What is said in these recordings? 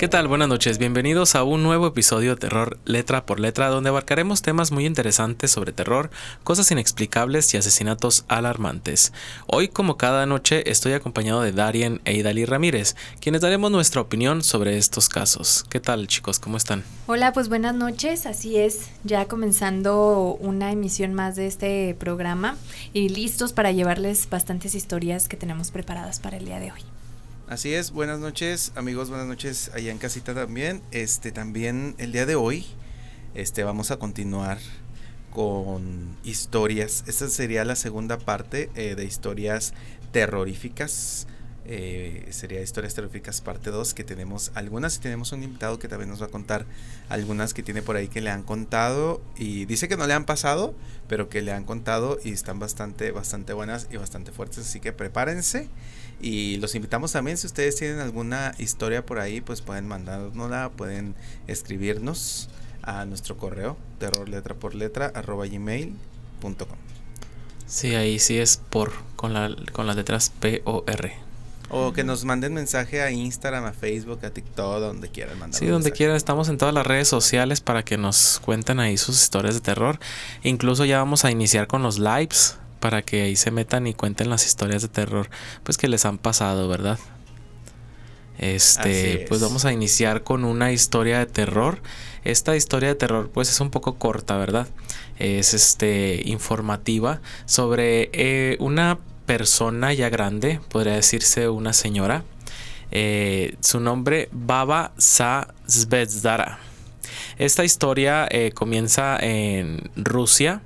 ¿Qué tal? Buenas noches, bienvenidos a un nuevo episodio de Terror Letra por Letra, donde abarcaremos temas muy interesantes sobre terror, cosas inexplicables y asesinatos alarmantes. Hoy, como cada noche, estoy acompañado de Darien e Idali Ramírez, quienes daremos nuestra opinión sobre estos casos. ¿Qué tal, chicos? ¿Cómo están? Hola, pues buenas noches, así es, ya comenzando una emisión más de este programa y listos para llevarles bastantes historias que tenemos preparadas para el día de hoy. Así es, buenas noches amigos, buenas noches allá en casita también. Este también el día de hoy este vamos a continuar con historias. Esta sería la segunda parte eh, de historias terroríficas. Eh, sería historias terroríficas parte 2 que tenemos algunas y tenemos un invitado que también nos va a contar algunas que tiene por ahí que le han contado y dice que no le han pasado pero que le han contado y están bastante bastante buenas y bastante fuertes así que prepárense y los invitamos también, si ustedes tienen alguna historia por ahí, pues pueden mandárnosla, pueden escribirnos a nuestro correo, terror letra por letra, arroba gmail.com. Sí, ahí sí es por, con, la, con las letras P-O-R. O que nos manden mensaje a Instagram, a Facebook, a TikTok, donde quieran mandar. Sí, donde quieran. Estamos en todas las redes sociales para que nos cuenten ahí sus historias de terror. Incluso ya vamos a iniciar con los lives para que ahí se metan y cuenten las historias de terror pues que les han pasado, ¿verdad? Este, pues vamos a iniciar con una historia de terror. Esta historia de terror pues es un poco corta, ¿verdad? Es este informativa sobre eh, una persona ya grande, podría decirse una señora. Eh, su nombre Baba Sa esta historia eh, comienza en Rusia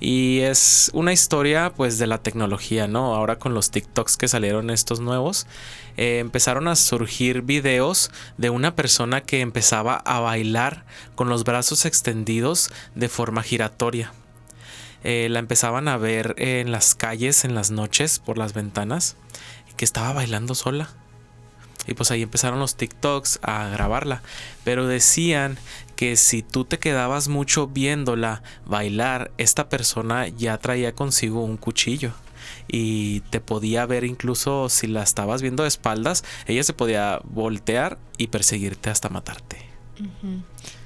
y es una historia pues de la tecnología, ¿no? Ahora con los TikToks que salieron estos nuevos, eh, empezaron a surgir videos de una persona que empezaba a bailar con los brazos extendidos de forma giratoria. Eh, la empezaban a ver en las calles, en las noches, por las ventanas, que estaba bailando sola. Y pues ahí empezaron los TikToks a grabarla. Pero decían que si tú te quedabas mucho viéndola bailar, esta persona ya traía consigo un cuchillo y te podía ver incluso si la estabas viendo de espaldas, ella se podía voltear y perseguirte hasta matarte.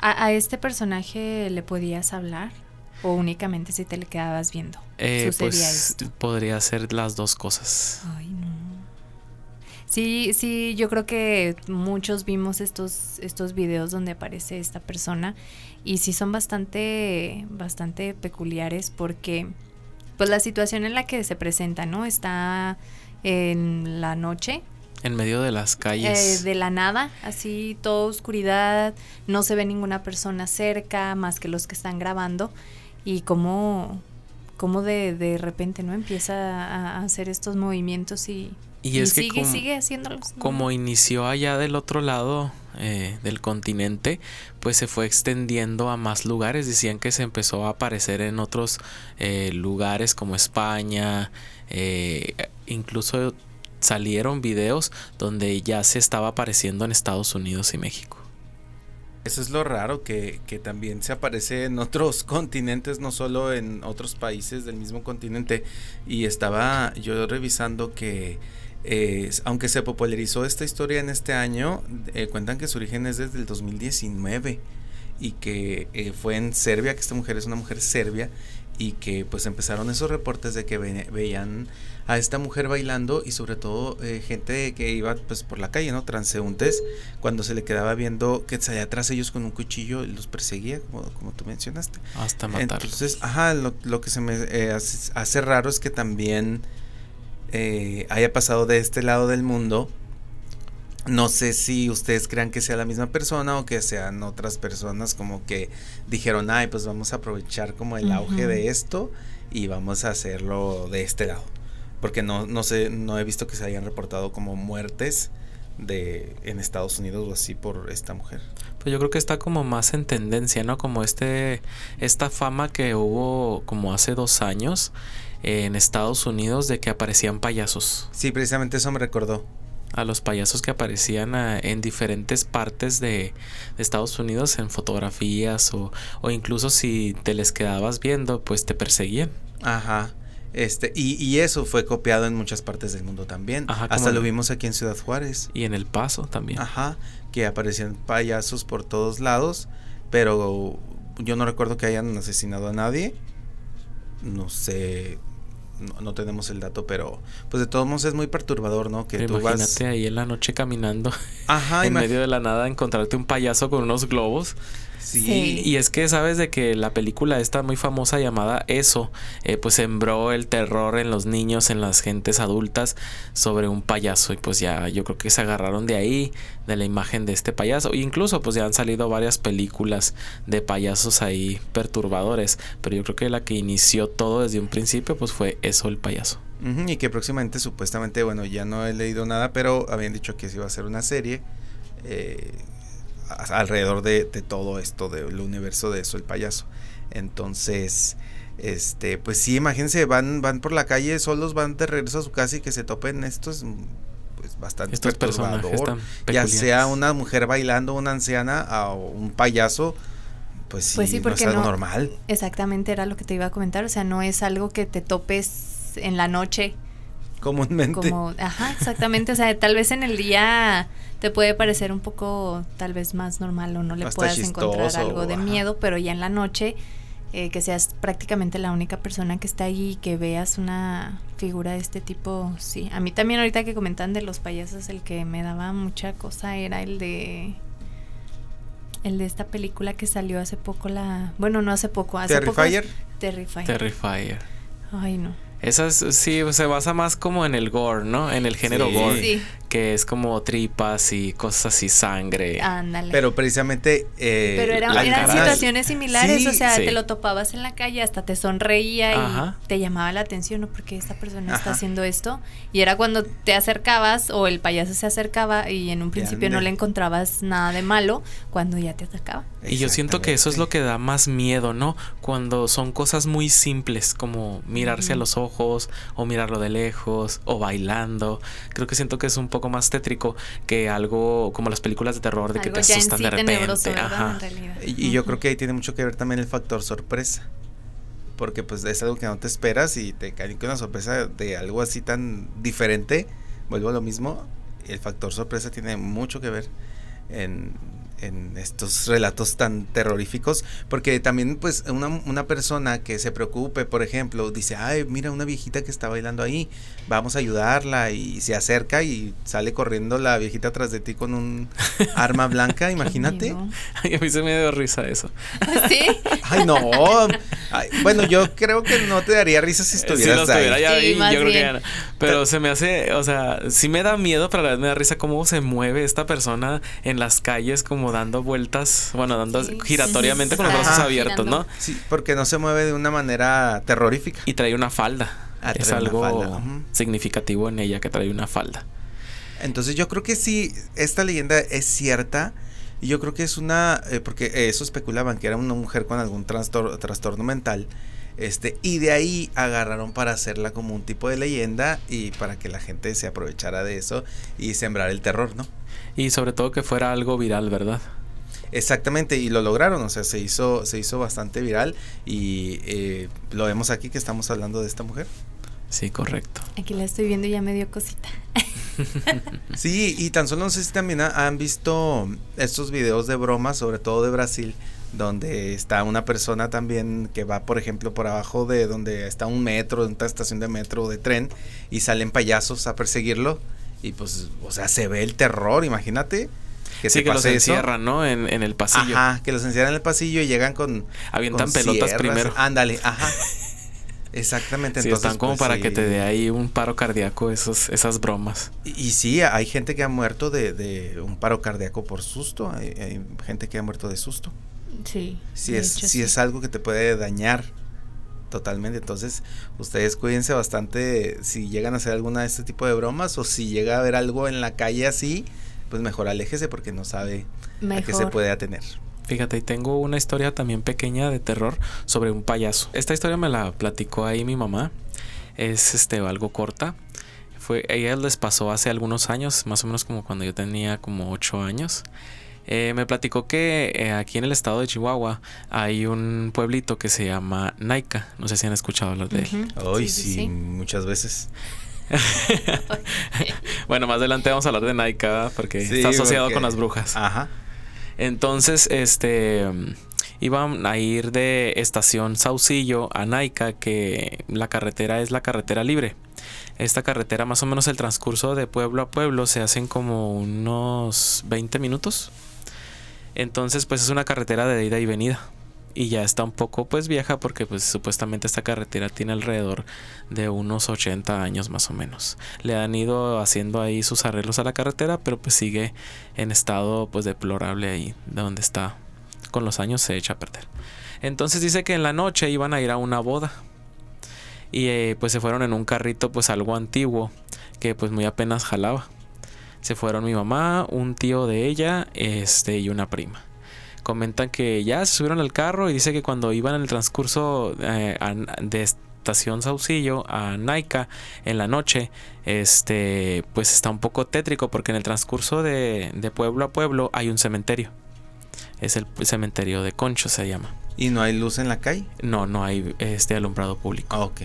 ¿A, este personaje le podías hablar? ¿O únicamente si te le quedabas viendo? Eh, pues podría ser las dos cosas. Ay, no. Sí, sí, yo creo que muchos vimos estos, estos videos donde aparece esta persona y sí son bastante, bastante peculiares porque pues la situación en la que se presenta, ¿no? Está en la noche. En medio de las calles. Eh, de la nada, así, toda oscuridad, no se ve ninguna persona cerca, más que los que están grabando. Y como, como de, de repente, ¿no? Empieza a hacer estos movimientos y y, es sigue, que como, sigue haciéndolos. Como inició allá del otro lado eh, del continente, pues se fue extendiendo a más lugares. Decían que se empezó a aparecer en otros eh, lugares como España, eh, incluso salieron videos donde ya se estaba apareciendo en Estados Unidos y México. Eso es lo raro, que, que, también se aparece en otros continentes, no solo en otros países del mismo continente. Y estaba yo revisando que aunque se popularizó esta historia en este año, eh, cuentan que su origen es desde el 2019 y que eh, fue en Serbia, que esta mujer es una mujer serbia y que pues empezaron esos reportes de que veían a esta mujer bailando y sobre todo eh, gente que iba pues por la calle, ¿no? Transeúntes, cuando se le quedaba viendo que salía atrás ellos con un cuchillo y los perseguía, como, como tú mencionaste. Hasta matarlos. Entonces, ajá, lo, lo que se me hace, hace, raro es que también eh, haya pasado de este lado del mundo. No sé si ustedes crean que sea la misma persona o que sean otras personas como que dijeron, ay, pues vamos a aprovechar como el auge de esto y vamos a hacerlo de este lado. Porque no, no sé, no he visto que se hayan reportado como muertes de en Estados Unidos o así por esta mujer. Pues yo creo que está como más en tendencia, ¿no? Como este, esta fama que hubo como hace dos años en Estados Unidos de que aparecían payasos. Sí, precisamente eso me recordó. A los payasos que aparecían ah, en diferentes partes de, Estados Unidos en fotografías o, o incluso si te les quedabas viendo, pues te perseguían. Ajá. Este, y, y, eso fue copiado en muchas partes del mundo también. Hasta lo vimos aquí en Ciudad Juárez. Y en El Paso también. Ajá, que aparecían payasos por todos lados, pero yo no recuerdo que hayan asesinado a nadie. No sé, no, tenemos el dato, pero pues de todos modos es muy perturbador, ¿no? Que tú imagínate ahí en la noche caminando Ajá, en medio de la nada encontrarte un payaso con unos globos. Sí. Y es que sabes de que la película esta muy famosa llamada Eso, eh, pues sembró el terror en los niños, en las gentes adultas sobre un payaso. Y pues ya yo creo que se agarraron de ahí, de la imagen de este payaso. E incluso pues ya han salido varias películas de payasos ahí perturbadores. Pero yo creo que la que inició todo desde un principio pues fue Eso el payaso. y que próximamente supuestamente, bueno, ya no he leído nada, pero habían dicho que se iba a hacer una serie. Eh, alrededor de, todo esto del universo de eso el payaso. Entonces este pues sí imagínense van van por la calle solos van de regreso a su casa y que se topen estos pues bastante Estos perturbador. Ya sea una mujer bailando una anciana o un payaso pues sí, pues sí porque no es algo normal. Exactamente era lo que te iba a comentar. O sea no es algo que te topes en la noche comúnmente como ajá exactamente o sea tal vez en el día te puede parecer un poco tal vez más normal o no le puedas encontrar algo de miedo, pero ya en la noche eh, que seas prácticamente la única persona que está ahí y que veas una figura de este tipo, sí. A mí también ahorita que comentan de los payasos, el que me daba mucha cosa era el de el de esta película que salió hace poco la, bueno, no hace poco, hace Terrifier. Poco, Terrifier. Terrifier. Ay, no. Esas sí se basa más como en el gore, ¿no? En el género gore. Sí que es como tripas y cosas así, sangre. Ándale. Pero precisamente... Eh, Pero eran situaciones similares, o sea, te lo topabas en la calle, hasta te sonreía y te llamaba la atención, ¿no? Porque esta persona está haciendo esto. Y era cuando te acercabas o el payaso se acercaba y en un principio no le encontrabas nada de malo, cuando ya te acercaba. Y yo siento que eso es lo que da más miedo, ¿no? Cuando son cosas muy simples, como mirarse a los ojos, o mirarlo de lejos, o bailando. Creo que siento que es un poco más tétrico que algo como las películas de terror de que te asustan de repente. Y, yo creo que ahí tiene mucho que ver también el factor sorpresa. Porque pues es algo que no te esperas y te cae con una sorpresa de algo así tan diferente. Vuelvo a lo mismo. El factor sorpresa tiene mucho que ver en en estos relatos tan terroríficos, porque también pues una, una, persona que se preocupe, por ejemplo, dice, ay, mira una viejita que está bailando ahí, vamos a ayudarla y se acerca y sale corriendo la viejita atrás de ti con un arma blanca, imagínate. Ay, a mí se me dio risa eso. ¿Sí? Ay, no. bueno, yo creo que no te daría risa si estuvieras ahí. Pero se me hace, o sea, sí me da miedo, pero a la vez me da risa cómo se mueve esta persona en las calles como dando vueltas, bueno, dando giratoriamente con los brazos abiertos, ¿no? Sí, porque no se mueve de una manera terrorífica. Y trae una falda. Ah, es algo significativo en ella que trae una falda. Entonces yo creo que sí, esta leyenda es cierta. Y yo creo que es una, eh, porque eso especulaban que era una mujer con algún trastorno mental. Este, y de ahí agarraron para hacerla como un tipo de leyenda y para que la gente se aprovechara de eso y sembrar el terror, ¿no? Y sobre todo que fuera algo viral, ¿verdad? Exactamente, y lo lograron, o sea, se hizo, se hizo bastante viral y eh, lo vemos aquí que estamos hablando de esta mujer. Sí, correcto. Aquí la estoy viendo y ya me dio cosita. sí, y tan solo no sé si también han visto estos videos de bromas, sobre todo de Brasil, donde está una persona también que va, por ejemplo, por abajo de donde está un metro, una estación de metro o de tren, y salen payasos a perseguirlo. Y pues, o sea, se ve el terror, imagínate. Que sí, que los encierran, ¿no? En, el pasillo. Ajá, que los encierran en el pasillo y llegan con. Avientan pelotas primero. Ándale, ajá. Exactamente. Sí, están como pues, para que te dé ahí un paro cardíaco esos, esas bromas. Y, sí, hay gente que ha muerto de, un paro cardíaco por susto. Hay, gente que ha muerto de susto. Sí. Si es, si es algo que te puede dañar totalmente. Entonces, ustedes cuídense bastante si llegan a hacer alguna de este tipo de bromas o si llega a haber algo en la calle así, pues mejor aléjese porque no sabe a qué se puede atener. Fíjate, y tengo una historia también pequeña de terror sobre un payaso. Esta historia me la platicó ahí mi mamá. Es este algo corta. Fue, ella les pasó hace algunos años, más o menos como cuando yo tenía como 8 años. Eh, me platicó que eh, aquí en el estado de Chihuahua hay un pueblito que se llama Naika. No sé si han escuchado hablar de él. Hoy sí, muchas veces. bueno, más adelante vamos a hablar de Naika porque está asociado con las brujas. Ajá. Entonces, este iban a ir de estación Saucillo a Naika, que la carretera es la carretera libre. Esta carretera, más o menos el transcurso de pueblo a pueblo, se hacen como unos 20 minutos. Entonces, pues es una carretera de ida y venida. Y ya está un poco pues vieja porque pues supuestamente esta carretera tiene alrededor de unos 80 años más o menos. Le han ido haciendo ahí sus arreglos a la carretera, pero pues sigue en estado pues deplorable ahí, de donde está. Con los años se echa a perder. Entonces dice que en la noche iban a ir a una boda. Y eh, pues se fueron en un carrito pues algo antiguo que pues muy apenas jalaba. Se fueron mi mamá, un tío de ella, este y una prima. Comentan que ya se subieron al carro y dice que cuando iban en el transcurso eh, de estación Saucillo a Naika en la noche, este, pues está un poco tétrico porque en el transcurso de, pueblo a pueblo hay un cementerio. Es el cementerio de Concho se llama. ¿Y no hay luz en la calle? No, no hay este alumbrado público. Ah, ok.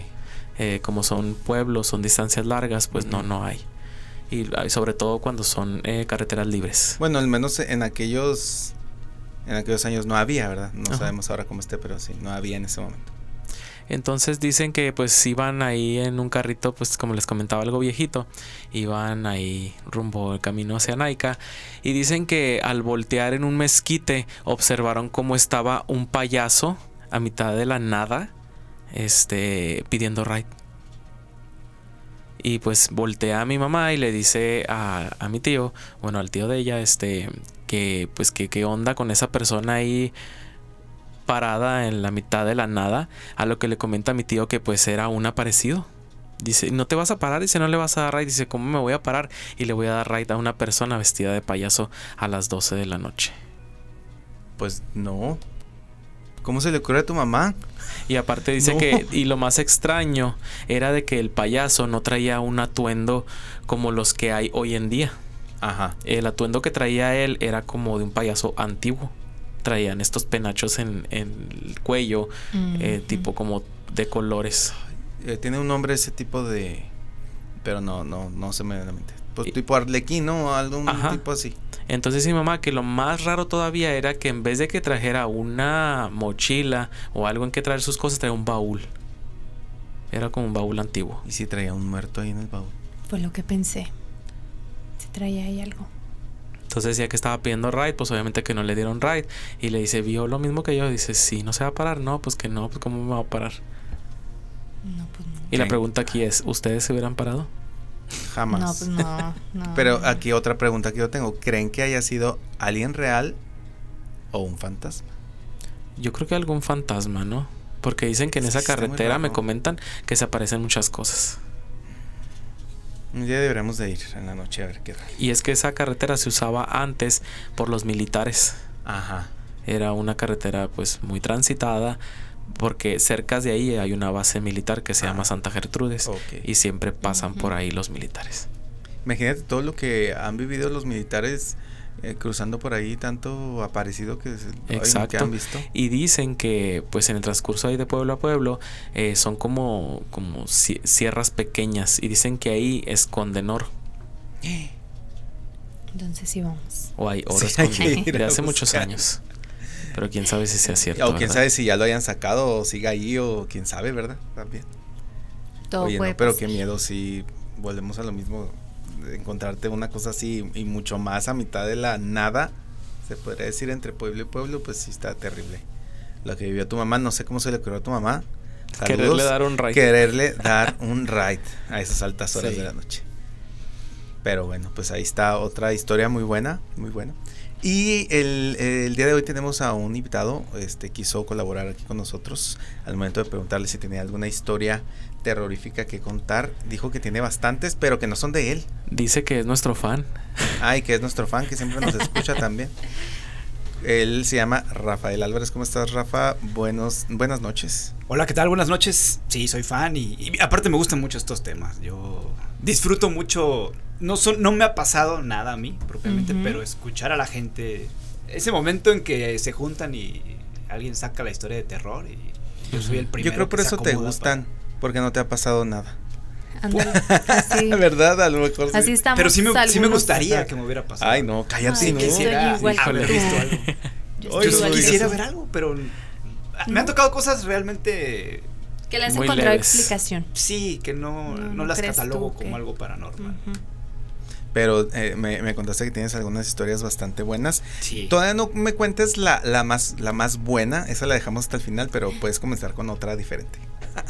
Eh, como son pueblos, son distancias largas, pues no, no hay y sobre todo cuando son eh, carreteras libres. Bueno, al menos en aquellos en aquellos años no había, ¿verdad? No sabemos ahora cómo esté, pero sí, no había en ese momento. Entonces dicen que pues iban ahí en un carrito, pues como les comentaba algo viejito, iban ahí rumbo el camino hacia Naika y dicen que al voltear en un mezquite observaron cómo estaba un payaso a mitad de la nada, este pidiendo ride. Y pues voltea a mi mamá y le dice a, a mi tío, bueno, al tío de ella, este, que pues que qué onda con esa persona ahí parada en la mitad de la nada, a lo que le comenta a mi tío que pues era un aparecido. Dice, no te vas a parar, dice, no le vas a dar raid. Dice, ¿cómo me voy a parar? Y le voy a dar raid a una persona vestida de payaso a las 12 de la noche. Pues no. ¿Cómo se le ocurre a tu mamá? Y aparte dice que, y lo más extraño era de que el payaso no traía un atuendo como los que hay hoy en día. Ajá. El atuendo que traía él era como de un payaso antiguo. Traían estos penachos en, el cuello, eh, tipo como de colores. Eh, tiene un nombre ese tipo de... Pero no, no, no se me da la mente. Pues tipo arlequino o algún tipo así. Entonces mi mamá que lo más raro todavía era que en vez de que trajera una mochila o algo en que traer sus cosas, traía un baúl. Era como un baúl antiguo. ¿Y si traía un muerto ahí en el baúl? Fue lo que pensé. Si traía ahí algo. Entonces decía que estaba pidiendo ride, pues obviamente que no le dieron ride. Y le dice, vio lo mismo que yo. Dice, sí, no se va a parar. No, pues que no, pues cómo me va a parar. No, pues no. Y la pregunta aquí es, ¿ustedes se hubieran parado? Jamás. No, pues no, Pero aquí otra pregunta que yo tengo. ¿Creen que haya sido alguien real o un fantasma? Yo creo que algún fantasma, ¿no? Porque dicen que en esa carretera me comentan que se aparecen muchas cosas. Un día deberíamos de ir en la noche a ver qué tal. Y es que esa carretera se usaba antes por los militares. Ajá. Era una carretera pues muy transitada porque cerca de ahí hay una base militar que se llama ah, Santa Gertrudes y siempre pasan por ahí los militares. Imagínate todo lo que han vivido los militares eh, cruzando por ahí, tanto aparecido que, Exacto. han visto. Y dicen que pues en el transcurso ahí de pueblo a pueblo eh, son como, como sierras pequeñas y dicen que ahí esconden oro. Entonces sí vamos. O hay oro de hace muchos años. Pero quién sabe si sea cierto. O quién sabe si ya lo hayan sacado o siga ahí o quién sabe, ¿verdad? También. Todo puede pero qué miedo si volvemos a lo mismo, encontrarte una cosa así y mucho más a mitad de la nada, se podría decir entre pueblo y pueblo, pues sí está terrible. Lo que vivió tu mamá, no sé cómo se le ocurrió a tu mamá. quererle dar un ride. Quererle dar un ride a esas altas horas de la noche. Pero bueno, pues ahí está otra historia muy buena, muy buena. Y el, día de hoy tenemos a un invitado, este quiso colaborar aquí con nosotros al momento de preguntarle si tenía alguna historia terrorífica que contar. Dijo que tiene bastantes, pero que no son de él. Dice que es nuestro fan. Ay, que es nuestro fan, que siempre nos escucha también. Él se llama Rafael Álvarez. ¿Cómo estás, Rafa? Buenos, buenas noches. Hola, ¿qué tal? Buenas noches. Sí, soy fan y, y aparte me gustan mucho estos temas. Yo disfruto mucho no, son, no me ha pasado nada a mí propiamente, pero escuchar a la gente ese momento en que se juntan y alguien saca la historia de terror y yo soy el primero. Yo creo por que eso te gustan, porque no te ha pasado nada. Ándale, así, ¿Verdad? A lo mejor sí. así estamos. Pero sí me, sí me gustaría que me hubiera pasado. Ay, no, cállate, Ay, no. quisiera haber visto algo. Yo quisiera ver algo, pero me han tocado cosas realmente Que les Muy encontrado leves. explicación. sí que no, No, no, no las catalogo tú como algo paranormal. Ujú. Pero eh, me, me contaste que tienes algunas historias bastante buenas. Sí. Todavía no me cuentes la, la, más, la más buena, esa la dejamos hasta el final, pero puedes comenzar con otra diferente.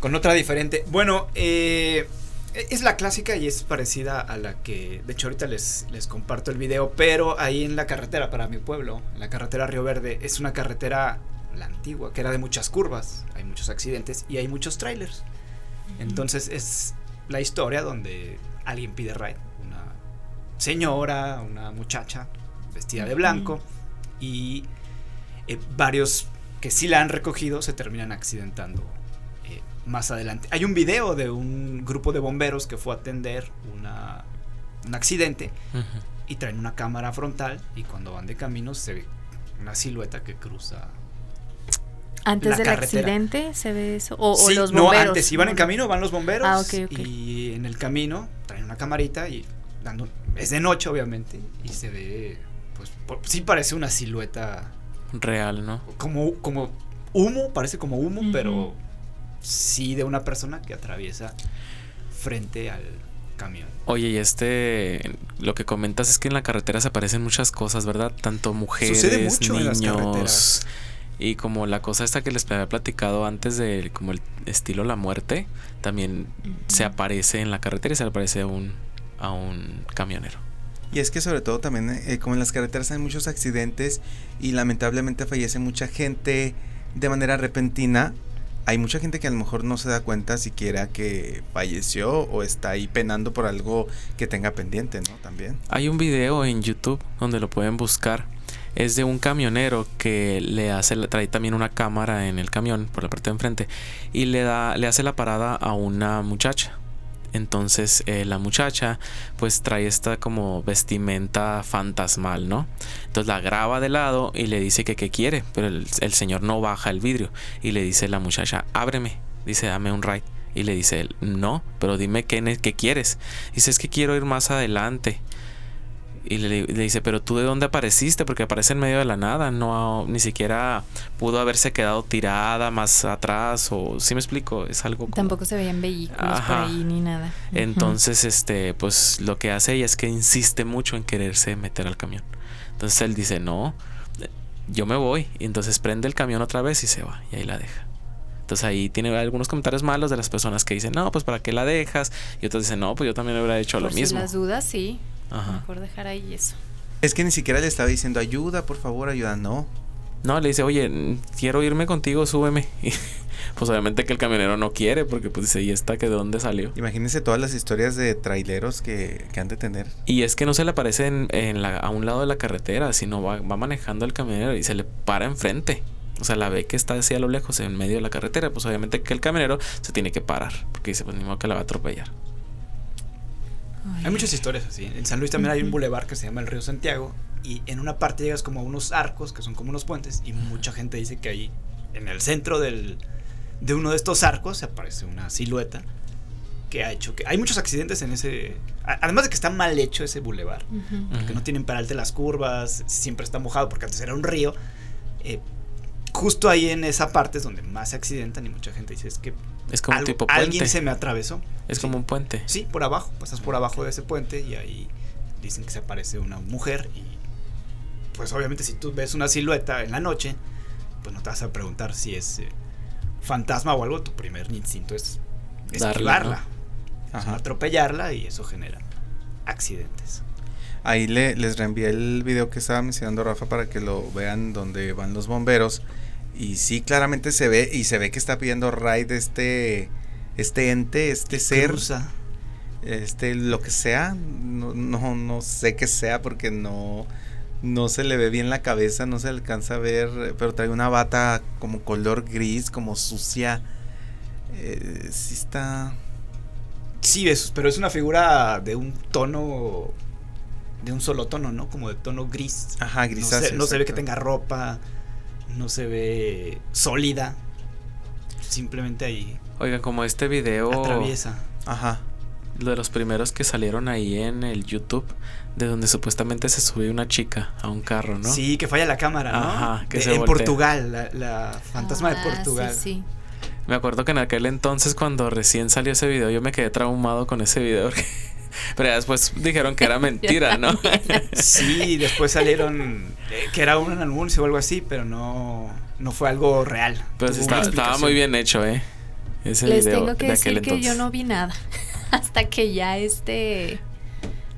Con otra diferente. Bueno, eh, es la clásica y es parecida a la que, de hecho ahorita les, les comparto el video, pero ahí en la carretera para mi pueblo, en la carretera Río Verde, es una carretera, la antigua, que era de muchas curvas, hay muchos accidentes y hay muchos trailers. Entonces es la historia donde alguien pide ride, señora, una muchacha vestida de blanco y eh, varios que sí la han recogido se terminan accidentando eh, más adelante. Hay un video de un grupo de bomberos que fue a atender una, un accidente y traen una cámara frontal y cuando van de camino se ve una silueta que cruza. Antes La del carretera. accidente se ve eso. O, los no, bomberos. antes iban en No, camino, van los bomberos Ah, y en el camino traen una camarita y dando es de noche obviamente y se ve pues por- sí parece una silueta Real, ¿no? como como humo, parece como humo, pero sí de una persona que atraviesa frente al camión. Oye, y este, lo que comentas es que en la carretera se aparecen muchas cosas, ¿verdad? Tanto mujeres, Sucede mucho en las niños. carreteras. Y como la cosa esta que les había platicado antes de como el estilo la muerte, también se aparece en la carretera y se aparece un, a un camionero. Y es que sobre todo también, eh, como en las carreteras hay muchos accidentes y lamentablemente fallece mucha gente de manera repentina, hay mucha gente que a lo mejor no se da cuenta siquiera que falleció o está ahí penando por algo que tenga pendiente, ¿no? También. Hay un video en YouTube donde lo pueden buscar. Es de un camionero que le hace, trae también una cámara en el camión por la parte de enfrente y le da, le hace la parada a una muchacha. Entonces eh, la muchacha pues trae esta como vestimenta fantasmal, ¿no? Entonces la graba de lado y le dice que qué quiere, pero el, señor no baja el vidrio y le dice la muchacha, ábreme, dice, dame un ride. Y le dice él, no, pero dime qué, qué quieres. Dice, es que quiero ir más adelante. Y le, le dice, pero tú de dónde apareciste? Porque aparece en medio de la nada, no ni siquiera pudo haberse quedado tirada más atrás o si me explico, es algo como Tampoco se veían vehículos por ahí ni nada. Entonces, este, pues lo que hace ella es que insiste mucho en quererse meter al camión. Entonces él dice, no, yo me voy. Y entonces prende el camión otra vez y se va. Y ahí la deja. Entonces ahí tiene algunos comentarios malos de las personas que dicen, no, pues para qué la dejas. Y otros dicen, no, pues yo también hubiera hecho Por lo si mismo. las dudas, sí. Ajá. Mejor dejar ahí eso. Es que ni siquiera le estaba diciendo ayuda, por favor, ayuda, no. No, le dice, oye, quiero irme contigo, súbeme. Y pues obviamente que el camionero no quiere, porque pues dice, ¿y esta que de dónde salió? Imagínense todas las historias de traileros que, que han de tener. Y es que no se le aparece en, en la- a un lado de la carretera, sino va, va manejando el camionero y se le para enfrente. O sea, la ve que está así a lo lejos en medio de la carretera. Pues obviamente que el camionero se tiene que parar. Porque dice, pues ni modo que la va a atropellar. Hay muchas historias así. En San Luis también hay un bulevar que se llama el Río Santiago y en una parte llegas como a unos arcos que son como unos puentes y mucha gente dice que ahí en el centro del, de uno de estos arcos se aparece una silueta que ha hecho que hay muchos accidentes en ese además de que está mal hecho ese bulevar porque no tienen peralte las curvas siempre está mojado porque antes era un río eh, justo ahí en esa parte es donde más se accidentan y mucha gente dice es que Es como algo- tipo puente. alguien se me atravesó Es Sí. como un puente. Sí, por abajo, pasas por abajo de ese puente y ahí dicen que se aparece una mujer y pues obviamente si tú ves una silueta en la noche, pues no te vas a preguntar si es eh, fantasma o algo, tu primer instinto es esquivarla, atropellarla y eso genera accidentes. Ahí le, les reenvié el video que estaba mencionando Rafa para que lo vean donde van los bomberos. Y sí, claramente se ve, y se ve que está pidiendo raid este, este ente, este ser, Cruza. este, lo que sea. No, no, no sé qué sea porque no, no se le ve bien la cabeza, no se alcanza a ver, pero trae una bata como color gris, como sucia. Eh, sí está... Sí, es, pero es una figura de un tono de un solo tono, ¿no? Como de tono gris. Ajá, No grisáceo. se, no se ve que tenga ropa, no se ve sólida. Simplemente ahí Oigan, como este video atraviesa. Ajá. de los primeros que salieron ahí en el YouTube, de donde supuestamente se subió una chica a un carro, ¿no? Sí, que falla la cámara, ¿no? Ajá, que De- se en voltea. Portugal, la, la fantasma Ah, de Portugal. Sí, sí. Me acuerdo que en aquel entonces cuando recién salió ese video yo me quedé traumado con ese video. Pero ya después dijeron que era mentira, ¿no? Sí, después salieron eh, que era un anuncio o algo así, pero no, no fue algo real. Una estaba, muy bien hecho, ¿eh? Ese Les video tengo que de aquel decir que yo no vi nada. Hasta que ya este.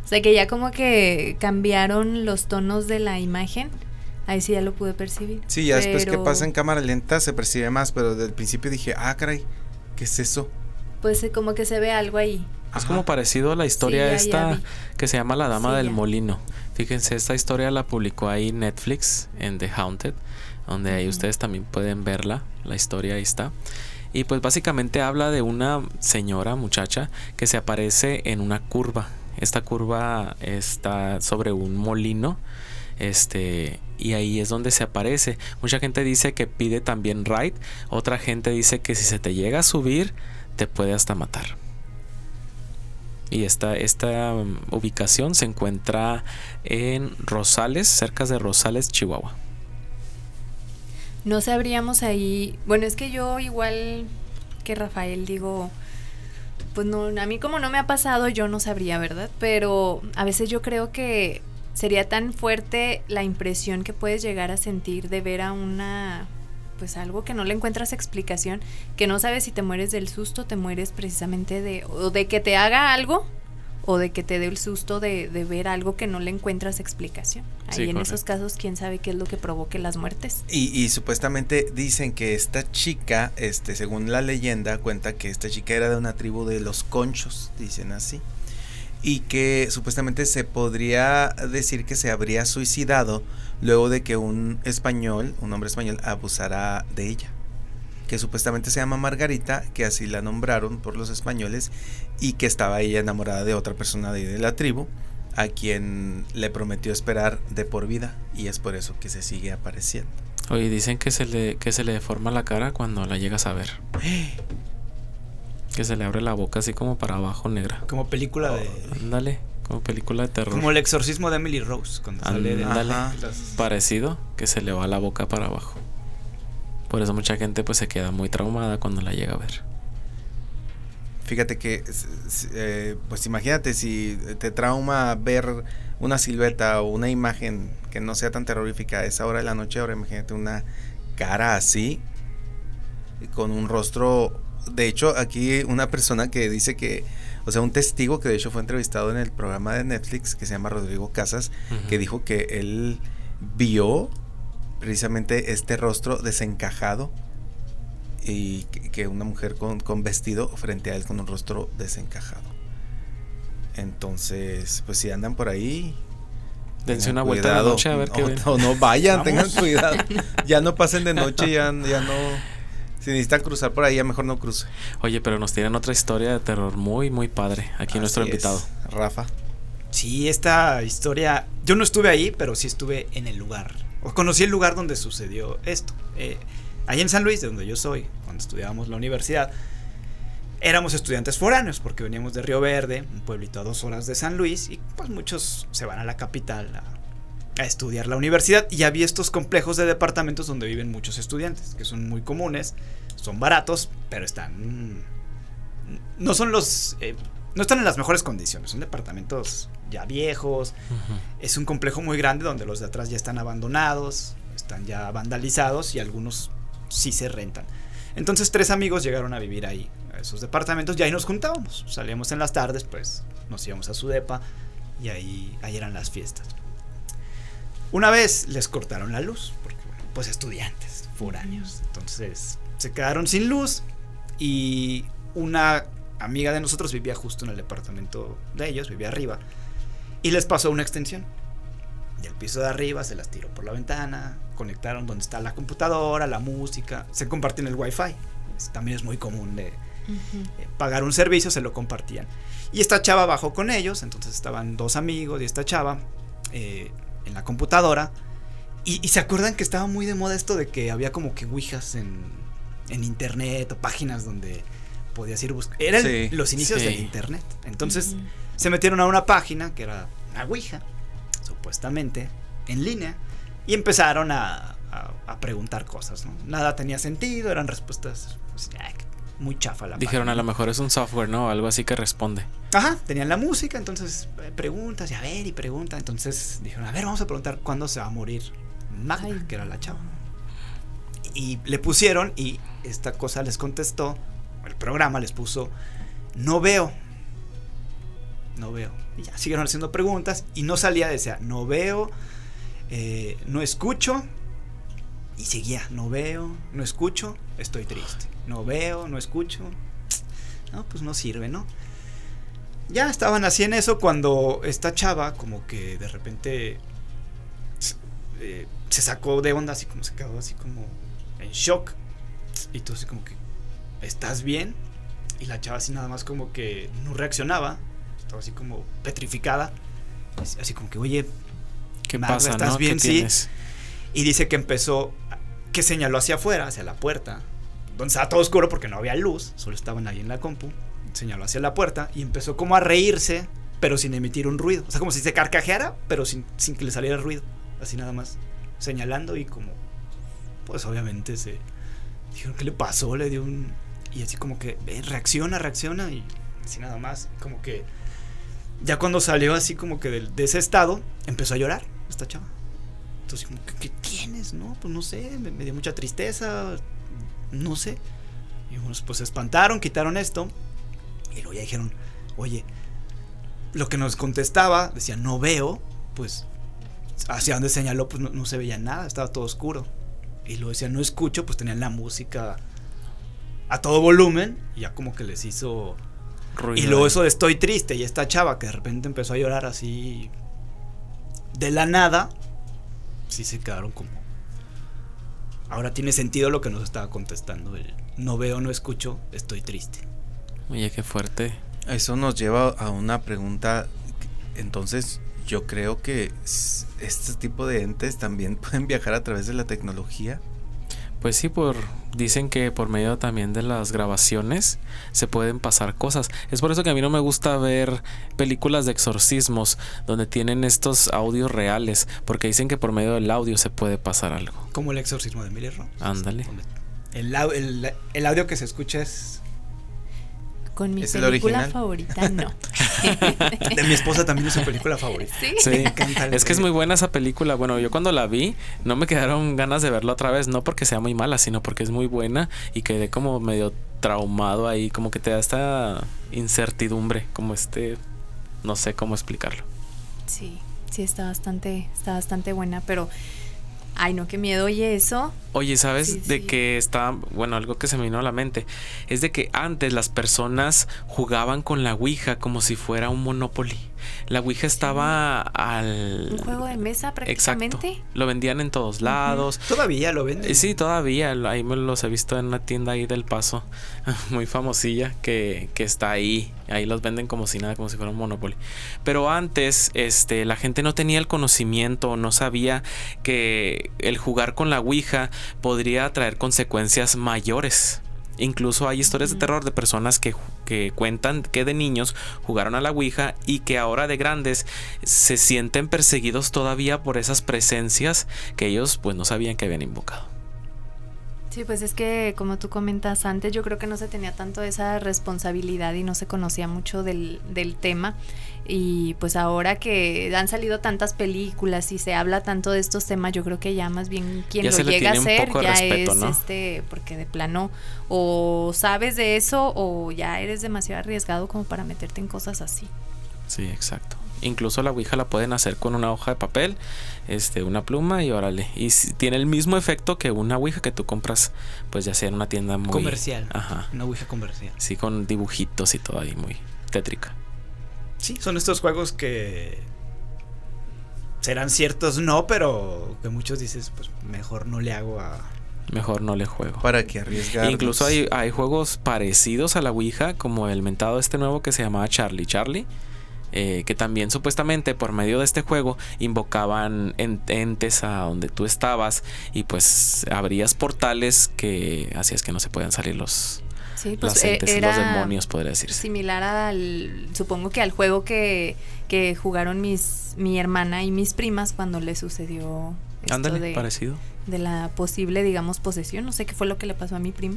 O sea, que ya como que cambiaron los tonos de la imagen. Ahí sí ya lo pude percibir. Sí, ya después que pasa en cámara lenta se percibe más, pero desde el principio dije, ah, caray, ¿qué es eso? Pues eh, como que se ve algo ahí. Es como parecido a la historia esta que se llama La Dama Sí, del ya. Molino. Fíjense, esta historia la publicó ahí Netflix en The Haunted, donde ahí ustedes también pueden verla. La historia ahí está. Y pues básicamente habla de una señora, muchacha, que se aparece en una curva. Esta curva está sobre un molino. Este, y ahí es donde se aparece. Mucha gente dice que pide también ride. Otra gente dice que si se te llega a subir, te puede hasta matar. Y esta, esta um, ubicación se encuentra en Rosales, cerca de Rosales, Chihuahua. No sabríamos ahí. Bueno, es que yo igual que Rafael digo, pues no, a mí como no me ha pasado, yo no sabría, ¿verdad? Pero a veces yo creo que sería tan fuerte la impresión que puedes llegar a sentir de ver a una pues algo que no le encuentras explicación, que no sabes si te mueres del susto, te mueres precisamente de o de que te haga algo o de que te dé el susto de, de ver algo que no le encuentras explicación. Ahí Sí, en correcto. esos casos, quién sabe qué es lo que provoque las muertes. Y, y supuestamente dicen que esta chica, este, según la leyenda, cuenta que esta chica era de una tribu de los conchos, dicen así. Y que supuestamente se podría decir que se habría suicidado luego de que un español, un hombre español, abusara de ella. Que supuestamente se llama Margarita, que así la nombraron por los españoles, y que estaba ella enamorada de otra persona de, de la tribu, a quien le prometió esperar de por vida, y es por eso que se sigue apareciendo. Oye, dicen que se le, que se le deforma la cara cuando la llegas a ver. Que se le abre la boca así como para abajo negra. Como película de. Ándale, como película de terror. Como el exorcismo de Emily Rose, cuando sale de. Ándale. Ajá. las- Parecido, que se le va la boca para abajo. Por eso mucha gente pues se queda muy traumada cuando la llega a ver. Fíjate que, eh, pues imagínate si te trauma ver una silueta o una imagen que no sea tan terrorífica a esa hora de la noche, ahora imagínate una cara así, con un rostro, de hecho aquí una persona que dice que, o sea, un testigo que de hecho fue entrevistado en el programa de Netflix que se llama Rodrigo Casas, que dijo que él vio precisamente este rostro desencajado y que, que una mujer con, con vestido frente a él con un rostro desencajado. Entonces, pues si andan por ahí, Dense una vuelta cuidado. noche a ver qué no, ven. no, no vayan, Vamos. tengan cuidado. Ya no pasen de noche, ya, ya no. Si necesitan cruzar por ahí, ya mejor no cruce. Oye, pero nos tienen otra historia de terror muy, muy padre. Aquí nuestro es. invitado. Rafa. Sí, esta historia. Yo no estuve ahí, pero sí estuve en el lugar. O conocí el lugar donde sucedió esto. Eh, ahí en San Luis, de donde yo soy, cuando estudiábamos la universidad, éramos estudiantes foráneos, porque veníamos de Río Verde, un pueblito a dos horas de San Luis, y pues muchos se van a la capital a, a estudiar la universidad. Y había estos complejos de departamentos donde viven muchos estudiantes, que son muy comunes, son baratos, pero están. No son los. eh, no están en las mejores condiciones, son departamentos ya viejos, es un complejo muy grande donde los de atrás ya están abandonados, están ya vandalizados y algunos sí se rentan. Entonces tres amigos llegaron a vivir ahí, a esos departamentos, y ahí nos juntábamos. Salíamos en las tardes, pues nos íbamos a su depa y ahí, ahí eran las fiestas. Una vez les cortaron la luz, porque bueno, pues estudiantes, foráneos. Entonces se quedaron sin luz y una amiga de nosotros vivía justo en el departamento de ellos, vivía arriba, y les pasó una extensión. Del piso de arriba se las tiró por la ventana, conectaron donde está la computadora, la música, se comparten el wifi. Es- también es muy común de, eh, pagar un servicio, se lo compartían. Y esta chava bajó con ellos, entonces estaban dos amigos y esta chava eh, en la computadora. Y, se acuerdan que estaba muy de moda esto de que había como que ouijas en, en internet o páginas donde podías ir buscar. Eran los inicios del internet. Entonces se metieron a una página que era una ouija, supuestamente, en línea, y empezaron a, a, preguntar cosas. ¿no? Nada tenía sentido, eran respuestas pues, muy chafa la Dijeron, a lo mejor es un software, ¿no? Algo así que responde. Ajá, tenían la música, entonces eh, preguntas y a ver y pregunta. Entonces dijeron, a ver, vamos a preguntar cuándo se va a morir Magda, que era la chava. Y le pusieron y esta cosa les contestó, el programa les puso, no veo. No veo. Y ya siguieron haciendo preguntas y no salía, decía, no veo, eh, no escucho. Y seguía, no veo, no escucho, estoy triste no veo, no escucho. No, pues no sirve, ¿no? Ya estaban así en eso cuando esta chava como que de repente eh, se sacó de onda, así como se quedó así como en shock. Y todo así como que, ¿estás bien? Y la chava así nada más como que no reaccionaba. Estaba así como petrificada. Así como que, oye, ¿qué pasa? ¿Estás bien? sí. Y dice que empezó, que señaló hacia afuera, hacia la puerta donde estaba todo oscuro porque no había luz, solo estaban ahí en la compu, señaló hacia la puerta y empezó como a reírse, pero sin emitir un ruido. O sea, como si se carcajeara, pero sin, sin que le saliera ruido. Así nada más, señalando y como, pues obviamente se... Dijeron, ¿qué le pasó? Le dio un... Y así como que, reacciona, reacciona y así nada más, como que... Ya cuando salió así como que de, de ese estado, empezó a llorar esta chava. Entonces, como, ¿qué, qué tienes? No, pues no sé, me, me dio mucha tristeza, no sé. Y unos pues se espantaron, quitaron esto. Y luego ya dijeron, oye, lo que nos contestaba, decía, no veo, pues hacia donde señaló, pues no, se veía nada, estaba todo oscuro. Y luego decía, no escucho, pues tenían la música a todo volumen, y ya como que les hizo... Y luego eso de estoy triste, y esta chava que de repente empezó a llorar así de la nada, sí se quedaron como ahora tiene sentido lo que nos estaba contestando. El no veo, no escucho, estoy triste. Oye, qué fuerte. Eso nos lleva a una pregunta. Entonces, yo creo que este tipo de entes también pueden viajar a través de la tecnología. Pues sí, por dicen que por medio también de las grabaciones se pueden pasar cosas. Es por eso que a mí no me gusta ver películas de exorcismos donde tienen estos audios reales, porque dicen que por medio del audio se puede pasar algo. Como el exorcismo de Emily Rose. Ándale. El, el, el, audio que se escucha es con mi película favorita, no. de mi esposa también es su película favorita. Sí. es que es muy buena esa película. Bueno, yo cuando la vi, no me quedaron ganas de verla otra vez. No porque sea muy mala, sino porque es muy buena y quedé como medio traumado ahí. Como que te da esta incertidumbre, como este. No sé cómo explicarlo. Sí, sí, está bastante, está bastante buena, pero Ay, no, qué miedo, oye, eso. Oye, ¿sabes de que está, bueno, algo que se me vino a la mente? Es de que antes las personas jugaban con la Ouija como si fuera un Monopoly. La Ouija estaba al... Un juego de mesa prácticamente. Exacto. Lo vendían en todos lados. Todavía lo venden. Sí, todavía. Ahí me los he visto en una tienda ahí del Paso, muy famosilla, que, que está ahí. Ahí los venden como si nada, como si fuera un Monopoly. Pero antes, este, la gente no tenía el conocimiento, no sabía que el jugar con la Ouija podría traer consecuencias mayores. Incluso hay historias de terror de personas que, cuentan que de niños jugaron a la Ouija y que ahora de grandes se sienten perseguidos todavía por esas presencias que ellos pues no sabían que habían invocado. Sí, pues es que como tú comentas antes, yo creo que no se tenía tanto esa responsabilidad y no se conocía mucho del, del tema. Y pues ahora que han salido tantas películas y se habla tanto de estos temas, yo creo que ya más bien quien lo llega a hacer ya es este, porque de plano o sabes de eso o ya eres demasiado arriesgado como para meterte en cosas así. Sí, exacto. Incluso la Ouija la pueden hacer con una hoja de papel, este, una pluma y órale. Y tiene el mismo efecto que una Ouija que tú compras, pues ya sea en una tienda muy... Comercial. Ajá. Una Ouija comercial. Sí, con dibujitos y todo ahí, muy tétrica. Sí, son estos juegos que serán ciertos no, pero que muchos dices, pues mejor no le hago a, Mejor no le juego. ¿Para qué arriesgar? Incluso hay, hay juegos parecidos a la Ouija, como el mentado este nuevo que se llamaba Charlie Charlie. Eh, que también supuestamente por medio de este juego invocaban en- entes a donde tú estabas y pues abrías portales que hacías que no se puedan salir los, Sí, pues eh, entes, era los demonios, podría decirse. similar al, supongo que al juego que, que jugaron mis, mi hermana y mis primas cuando le sucedió esto Ándale, de, parecido. de la posible, digamos, posesión. No sé qué fue lo que le pasó a mi prima.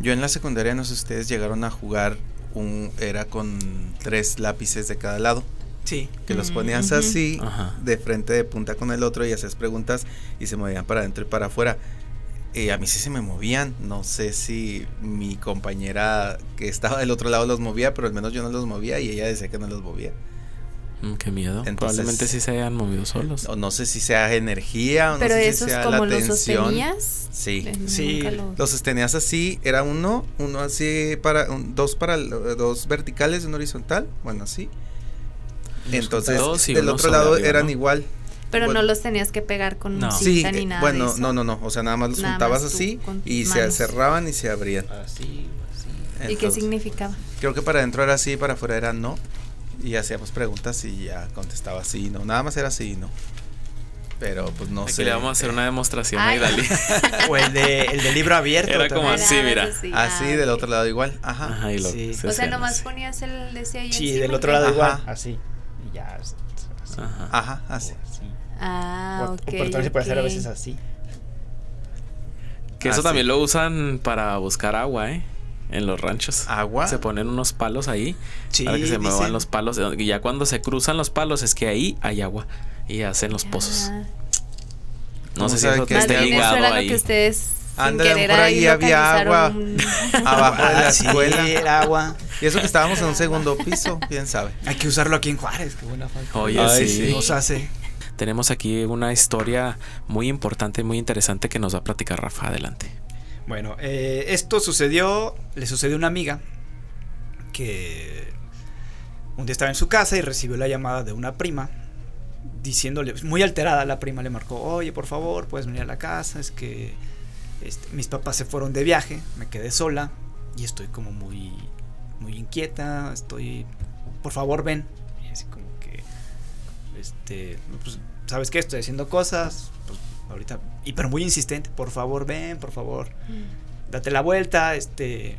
Yo en la secundaria, no sé si ustedes llegaron a jugar un. Era con tres lápices de cada lado. Sí. Que los Mm, ponías así, Ajá. de frente de punta con el otro y hacías preguntas y se movían para adentro y para afuera. Eh, a mí sí se me movían. No sé si mi compañera que estaba del otro lado los movía, pero al menos yo no los movía y ella decía que no los movía. Mm, qué miedo. Entonces- Probablemente sí se hayan movido solos. O no sé si sea energía o Pero no sé si sea como la los tensión. sostenías. Sí. eh, Sí, los- Los sostenías así, era uno, uno así para, un- dos para, dos verticales y uno horizontal, bueno así. Entonces, y del otro lado arriba, eran ¿no? igual. Pero bueno. no los tenías que pegar con No. Sí, cinta ni eh, nada bueno, de eso. no, no, no, o sea, nada más los Nada juntabas más así y tus se manos. cerraban y se abrían. Así, así. ¿Y qué Entonces, significaba? Creo que para adentro era así, para afuera era no. Y hacíamos preguntas y ya contestaba sí y no. Nada más era sí y no. Pero pues no Aquí sé. le vamos a hacer una demostración Ay. a Idali. O el de, el de libro abierto. Era como también. así, Era mira. así, ah, del otro lado igual. Ajá. Ajá, y lo- Sí. se O sea, nomás así. ponías el de ese ahí Sí, encima del otro lado igual. Ajá. Así. Y ya. así. Ajá. Ajá, así. O así. Ah, O- ok. o pero también se puede hacer a veces así. Que eso también lo usan para buscar agua, ¿eh? En los ranchos. Agua. Se ponen unos palos ahí Sí, para que se muevan dicen. los palos. Y ya cuando se cruzan los palos es que ahí hay agua. Y hacen los pozos. Ah. No ¿Cómo sé si eso que te esté eso ligado era lo ahí. que ustedes Ándale, mejor ahí ahí había agua. Abajo de la Ah, sí, escuela. el agua. Y eso que estábamos en un segundo piso, quién sabe. Hay que usarlo aquí en Juárez. Qué buena falta. Oye, Ay, sí. sí. Nos hace. Tenemos aquí una historia muy importante, muy interesante que nos va a platicar Rafa. Adelante. Bueno, eh, esto sucedió, le sucedió a una amiga que un día estaba en su casa y recibió la llamada de una prima diciéndole, muy alterada la prima le marcó, oye, por favor, puedes venir a la casa, es que este, mis papás se fueron de viaje, me quedé sola y estoy como muy, muy inquieta, estoy, por favor, ven. Y así como que, este, pues, ¿sabes qué? Estoy haciendo cosas, ahorita, y pero muy insistente, por favor, ven, por favor date la vuelta, este,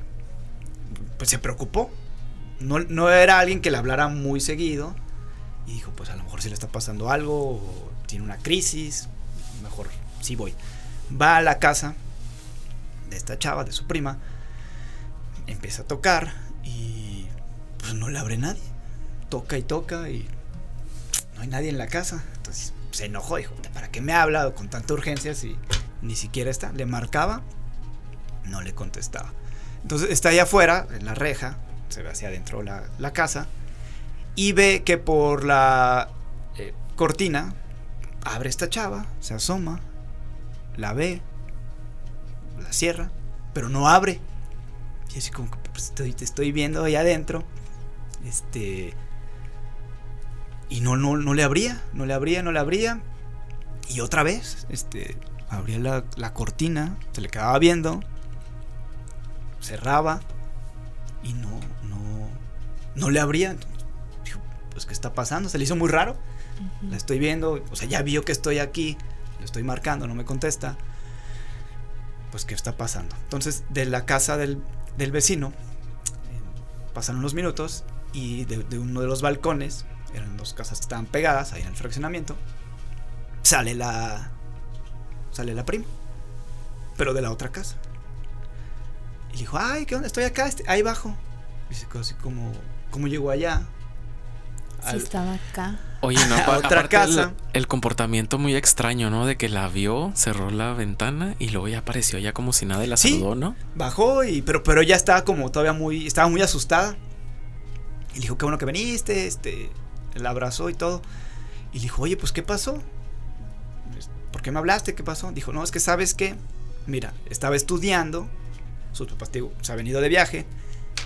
pues se preocupó. No, no era alguien que le hablara muy seguido y dijo, pues a lo mejor si le está pasando algo o tiene una crisis, mejor sí voy. Va a la casa de esta chava, de su prima, empieza a tocar y pues no le abre nadie. Toca y toca y no hay nadie en la casa. Entonces se enojó, dijo, ¿para qué me ha hablado con tanta urgencia si ni siquiera está? Le marcaba no le contestaba. Entonces está allá afuera, en la reja, se ve hacia adentro la, la casa, y ve que por la eh, cortina abre esta chava, se asoma, la ve, la cierra, pero no abre. Y así como que pues, te estoy viendo ahí adentro. Este. Y no, no, no le abría, no le abría, no le abría. Y otra vez, este, abría la, la cortina, se le quedaba viendo, cerraba y no, no, no le abría. Dijo, pues, ¿qué está pasando? Se le hizo muy raro. La estoy viendo, o sea, ya vio que estoy aquí, lo estoy marcando, no me contesta. Pues, ¿qué está pasando? Entonces, de la casa del, del vecino, eh, pasaron unos minutos y de, de uno de los balcones, eran dos casas que estaban pegadas ahí en el fraccionamiento, sale la, sale la prima, pero de la otra casa. Y le dijo, ay, ¿qué onda? Estoy acá, este, ahí bajo. Y se quedó así como, ¿cómo llegó allá? Sí, Al- estaba acá. Oye, no, A otra el- casa. El, comportamiento muy extraño, ¿no? De que la vio, cerró la ventana y luego ya apareció ya como si nada y la Sí. saludó, ¿no? Bajó y pero pero ella estaba como todavía muy estaba muy asustada. Y le dijo, "Qué bueno que viniste", este, la abrazó y todo. Y le dijo, "Oye, pues ¿qué pasó? ¿Por qué me hablaste? ¿Qué pasó?" Dijo, "No, es que sabes qué? Mira, estaba estudiando, sus papás se ha venido de viaje,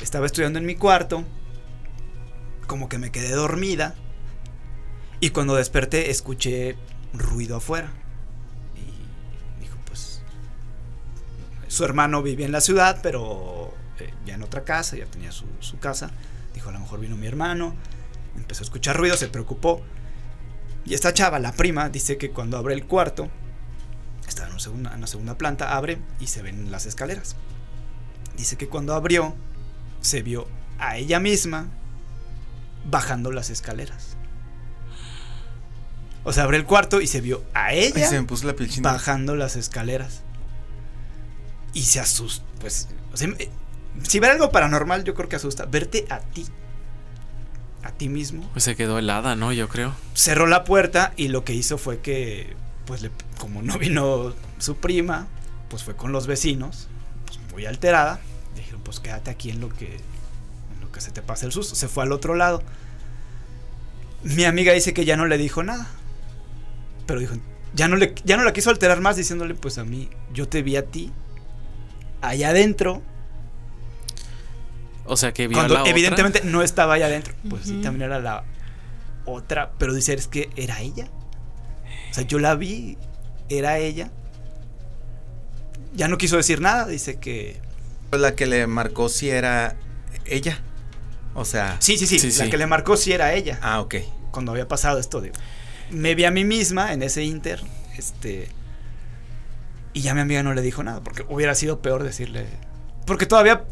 estaba estudiando en mi cuarto, como que me quedé dormida y cuando desperté escuché ruido afuera." Y dijo, "Pues Su hermano vivía en la ciudad, pero eh, ya en otra casa, ya tenía su, su casa. Dijo, a lo mejor vino mi hermano. Empezó a escuchar ruido, se preocupó. Y esta chava, la prima, dice que cuando abre el cuarto, está en, una segunda, en la segunda planta, abre y se ven las escaleras. Dice que cuando abrió, se vio a ella misma bajando las escaleras. O sea, abre el cuarto y se vio a Ay, ella se me puso la piel bajando las escaleras. Y se asusta. Pues, o sea, si ver algo paranormal, yo creo que asusta. Verte a ti. A ti mismo. Pues se quedó helada, ¿no? Yo creo. Cerró la puerta y lo que hizo fue que, pues, le- como no vino su prima, pues fue con los vecinos, pues muy alterada. Dijeron, pues quédate aquí en lo que, en lo que se te pase el susto. Se fue al otro lado. Mi amiga dice que ya no le dijo nada. Pero dijo, ya no, le, ya no la quiso alterar más diciéndole, pues a mí, yo te vi a ti allá adentro. O sea que vio a Cuando otra. evidentemente no estaba allá adentro. Pues sí, también era la otra. Pero dice, es que era ella. O sea, yo la vi, era ella. Ya no quiso decir nada, dice que... La que le marcó si era ella. O sea. Sí, sí, sí, Sí, la sí. que le marcó sí era ella. Ah, ok. Cuando había pasado esto, digo. Me vi a mí misma en ese inter, este... Y ya mi amiga no le dijo nada, porque hubiera sido peor decirle... Porque todavía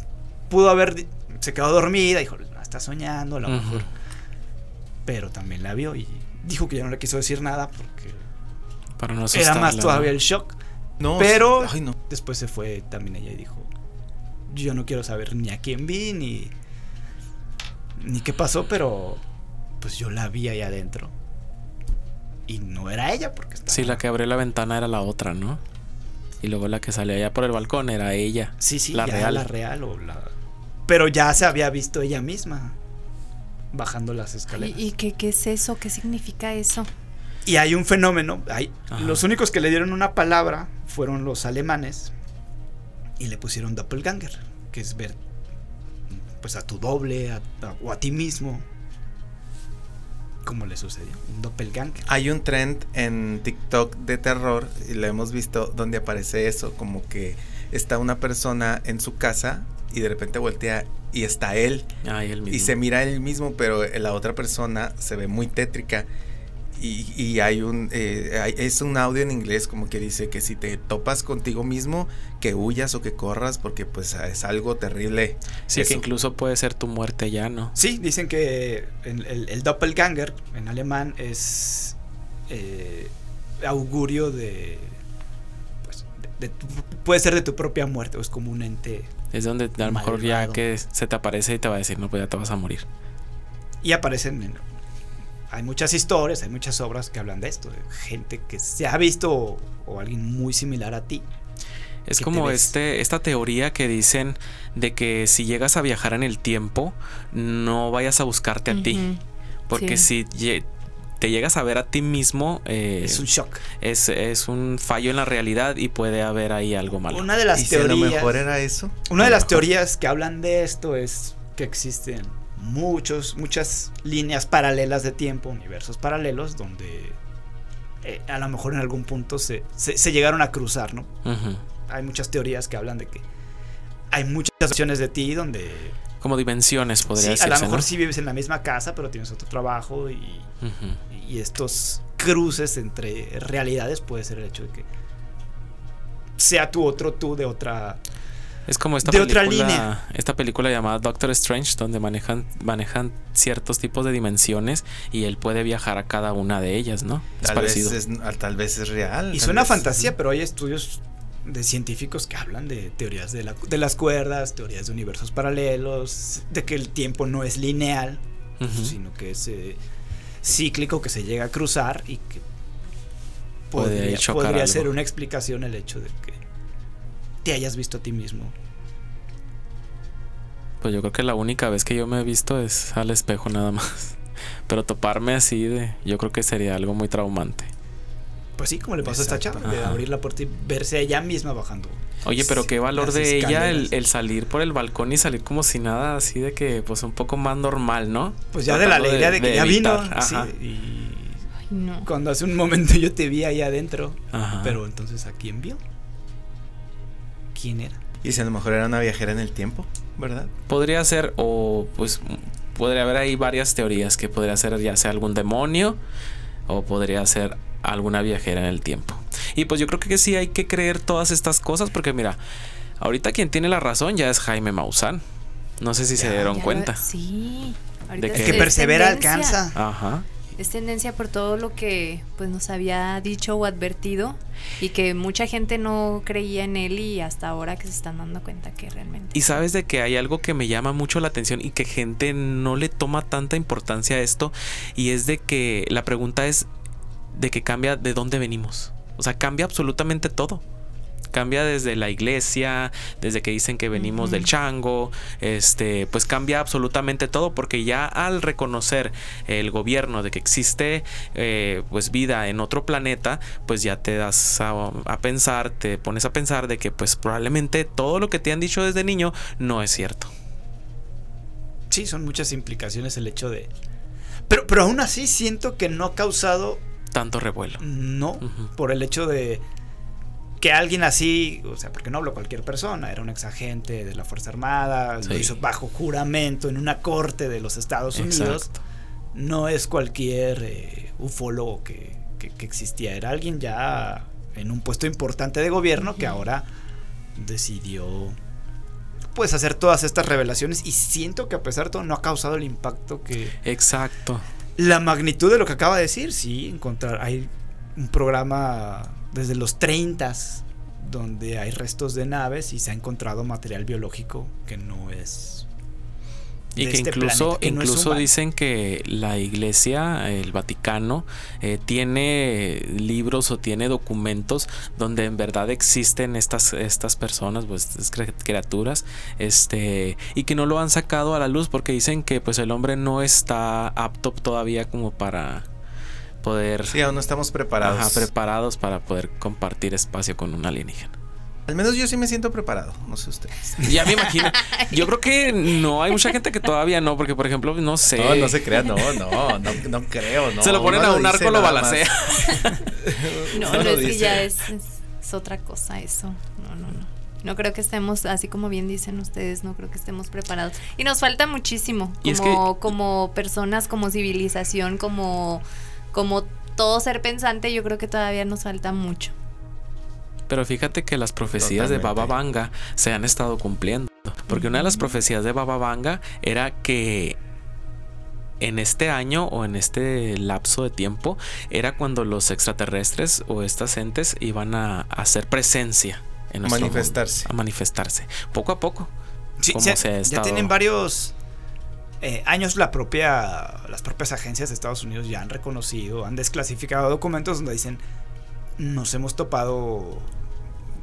pudo haber... Se quedó dormida, dijo, "Ah, está soñando, a lo mejor. Pero también la vio y dijo que ya no le quiso decir nada porque Para no era más todavía el shock. No, Pero- Ay, no. Después se fue también ella y dijo, yo no quiero saber ni a quién vi ni ni qué pasó, pero pues yo la vi ahí adentro. Y no era ella porque estaba Sí, la que abrió la ventana era la otra, ¿no? Y luego la que salió allá por el balcón era ella. Sí, sí, la ya real. la real o la pero ya se había visto ella misma bajando las escaleras. ¿Y, y qué, qué es eso? ¿Qué significa eso? Y hay un fenómeno, hay, los únicos que le dieron una palabra fueron los alemanes y le pusieron doppelganger, que es ver pues a tu doble a- a- o a ti mismo. ¿Cómo le sucedió? Un doppelganger. Hay un trend en TikTok de terror, y lo hemos visto, donde aparece eso, como que está una persona en su casa y de repente voltea y está él. Ay, el mismo. Y se mira él mismo, pero la otra persona se ve muy tétrica. Y, y hay un eh, hay- es un audio en inglés como que dice que si te topas contigo mismo que huyas o que corras porque pues es algo terrible Sí, eso. que incluso puede ser tu muerte ya, ¿no? Sí, dicen que el, el- el doppelganger en alemán es eh, augurio de, pues, de- de tu- puede ser de tu propia muerte, o es como un ente Es donde a lo mejor ya que se te aparece y te va a decir, no, pues ya te vas a morir. Y aparecen en- hay muchas historias, hay muchas obras que hablan de esto, de gente que se ha visto o, o alguien muy similar a ti. Es ¿Qué te como este, esta teoría que dicen de que si llegas a viajar en el tiempo, no vayas a buscarte a ti. Porque Sí. si te llegas a ver a ti mismo, eh, es un shock. es, es un fallo en la realidad y puede haber ahí algo malo. Una de las y si a lo teorías, mejor era eso una de las mejor. teorías que hablan de esto es que existen muchos, muchas líneas paralelas de tiempo, universos paralelos, donde eh, a lo mejor en algún punto se, se, se llegaron a cruzar, ¿no? Hay muchas teorías que hablan de que hay muchas opciones de ti donde Como dimensiones, podría sí, a lo mejor ¿no? sí vives en la misma casa, pero tienes otro trabajo y, y estos cruces entre realidades puede ser el hecho de que sea tu otro tú de otra Es como esta De película, otra línea. esta película llamada Doctor Strange, donde manejan, manejan ciertos tipos de dimensiones y él puede viajar a cada una de ellas, ¿no? Es tal parecido. vez es, ah, tal vez es real Y suena vez- fantasía, pero hay estudios de científicos que hablan de teorías de, la- de las cuerdas, teorías de universos paralelos, de que el tiempo no es lineal, sino que es eh, cíclico, que se llega a cruzar y que podría, podría ser una explicación el hecho de que te hayas visto a ti mismo. Pues yo creo que la única vez que yo me he visto es al espejo nada más. Pero toparme así de, yo creo que sería algo muy traumante. Pues sí, como le pasó a esta chava, de abrir la puerta y verse ella misma bajando. Oye, pero qué valor de ella el, salir por el balcón y salir como si nada, así de que pues un poco más normal, ¿no? Pues ya de la alegría de, que ya vino. sí, y Ay, no. cuando hace un momento yo te vi ahí adentro. Ajá. Pero entonces, ¿a quién vio? quién era. Y si a lo mejor era una viajera en el tiempo, ¿verdad? Podría ser, o pues podría haber ahí varias teorías que podría ser ya sea algún demonio o podría ser alguna viajera en el tiempo. Y pues yo creo que sí hay que creer todas estas cosas porque mira, ahorita quien tiene la razón ya es Jaime Maussan. No sé si se dieron Ya, cuenta. Sí. De Ahorita que- es- Que es persevera tendencia. alcanza. Ajá. Es tendencia por todo lo que pues nos había dicho o advertido y que mucha gente no creía en él y hasta ahora que se están dando cuenta que realmente. Y sabes de que hay algo que me llama mucho la atención y que gente no le toma tanta importancia a esto y es de que la pregunta es de que cambia de dónde venimos. O sea, cambia absolutamente todo. Cambia desde la iglesia, desde que dicen que venimos del chango, este, pues cambia absolutamente todo porque ya al reconocer el gobierno de que existe eh, pues vida en otro planeta, pues ya te das a, a pensar, te pones a pensar de que pues probablemente todo lo que te han dicho desde niño no es cierto. Sí, son muchas implicaciones el hecho de... Pero, pero aún así siento que no ha causado, Tanto revuelo. no, por el hecho de que alguien así, o sea, porque no habló cualquier persona, era un exagente de la Fuerza Armada, lo hizo bajo juramento en una corte de los Estados Unidos. Exacto. No es cualquier eh, ufólogo que, que- que existía, era alguien ya en un puesto importante de gobierno que ahora decidió pues hacer todas estas revelaciones y siento que a pesar de todo no ha causado el impacto que Exacto. La magnitud de lo que acaba de decir, sí, encontrar hay un programa desde los 30 donde hay restos de naves y se ha encontrado material biológico que no es Y que este incluso, que incluso dicen que la iglesia, el Vaticano, eh, tiene libros o tiene documentos donde en verdad existen estas, estas personas, pues estas criaturas, este, y que no lo han sacado a la luz porque dicen que pues el hombre no está apto todavía como para poder Sí, aún no estamos preparados. ajá, preparados para poder compartir espacio con un alienígena. Al menos yo sí me siento preparado, no sé ustedes. Ya me imagino. Yo creo que no, hay mucha gente que todavía no, porque por ejemplo, no sé. No, no se crean, no, no, no, no creo, no. Se lo ponen Uno a un arco, lo balacea. No, no, es que ya es, es, es otra cosa eso. No, no, no. No creo que estemos, así como bien dicen ustedes, no creo que estemos preparados. Y nos falta muchísimo, Y es como, como personas, como civilización, como, como todo ser pensante, yo creo que todavía nos falta mucho. Pero fíjate que las profecías de Baba. Vanga se han estado cumpliendo. Porque una de las profecías de Baba Vanga era que en este año o en este lapso de tiempo era cuando los extraterrestres o estas entes iban a, a hacer presencia en A nuestro mundo, manifestarse. a manifestarse. Poco a poco. Sí, como se- se ha ya tienen varios eh, años la propia, las propias agencias de Estados Unidos ya han reconocido, han desclasificado documentos donde dicen nos hemos topado,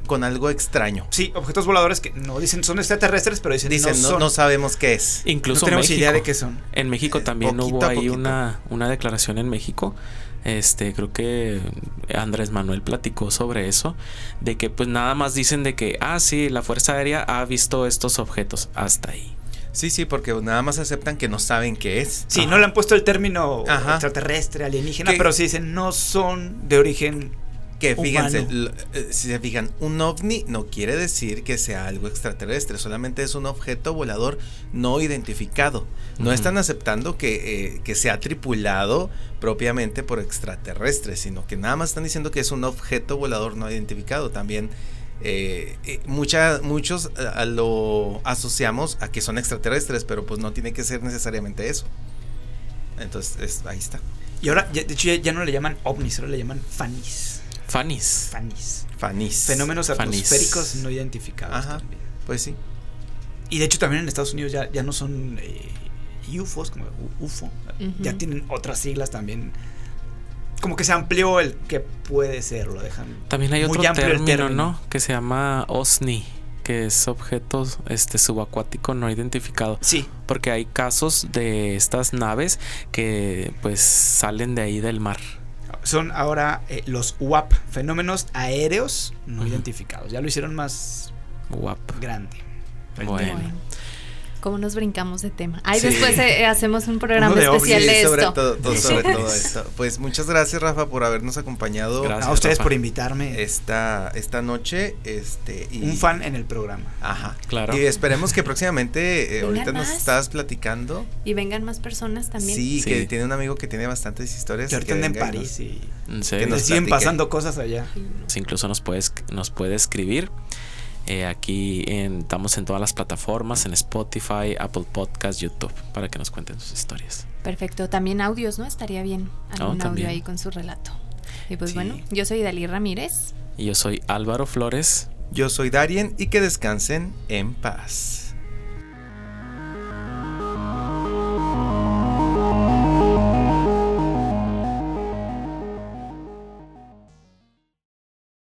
Con algo extraño. sí, objetos voladores que no dicen son extraterrestres, pero dicen, Dicen, no, no, son, no sabemos qué es. Incluso no tenemos México. idea de qué son. En México Eh, también hubo ahí una, una declaración en México. Este, creo que Andrés Manuel platicó sobre eso, de que pues nada más dicen de que, ah, sí, la Fuerza Aérea ha visto estos objetos, hasta ahí. Sí, sí, porque nada más aceptan que no saben qué es. Sí, Ajá. no le han puesto el término Ajá. extraterrestre, alienígena, pero sí dicen no son de origen Que fíjense, eh, si se fijan, un ovni no quiere decir que sea algo extraterrestre, solamente es un objeto volador no identificado. No están aceptando que, eh, que sea tripulado propiamente por extraterrestres, sino que nada más están diciendo que es un objeto volador no identificado. También eh, eh, mucha- muchos eh, a lo asociamos a que son extraterrestres, pero pues no tiene que ser necesariamente eso. Entonces, es- ahí está. y ahora ya- de hecho ya, ya no le llaman ovnis, ahora le llaman fanis. Fanis. Fanis. Fanis. Fenómenos Fanis. atmosféricos no identificados Ajá. también. Pues sí. Y de hecho también en Estados Unidos ya, ya no son eh, UFOs, como U- UFO. Ya tienen otras siglas también. Como que se amplió el que puede ser, lo dejan. También hay muy otro el término. ¿no? Que se llama OSNI, que es objeto este, subacuático no identificado. Sí, Porque hay casos de estas naves que pues salen de ahí del mar. Son ahora eh, los UAP, fenómenos aéreos no identificados. Ya lo hicieron más Guap. grande. Bueno. Cómo nos brincamos de tema. Ahí Sí. después eh, hacemos un programa de especial Sí, de sobre esto. todo, todo- sobre todo esto. Pues muchas gracias, Rafa, por habernos acompañado Gracias. a ustedes Rafa. por invitarme. esta, esta noche. Este, y, Un fan en el programa. Ajá. Claro. Y esperemos que próximamente, eh, ahorita nos más. estabas platicando. Y vengan más personas también. Sí, Sí. que tiene un amigo que tiene bastantes historias. Que ahorita anda en París y En Que nos siguen pasando cosas allá. Pues incluso nos puedes nos puede escribir Eh, aquí en- estamos en todas las plataformas en Spotify Apple Podcast YouTube para que nos cuenten sus historias Perfecto. También audios, ¿no? Estaría bien. Algún audio también. ahí con su relato. Y pues Sí. bueno, yo soy Dalí Ramírez. y yo soy Álvaro Flores Yo soy Darien y que descansen en paz.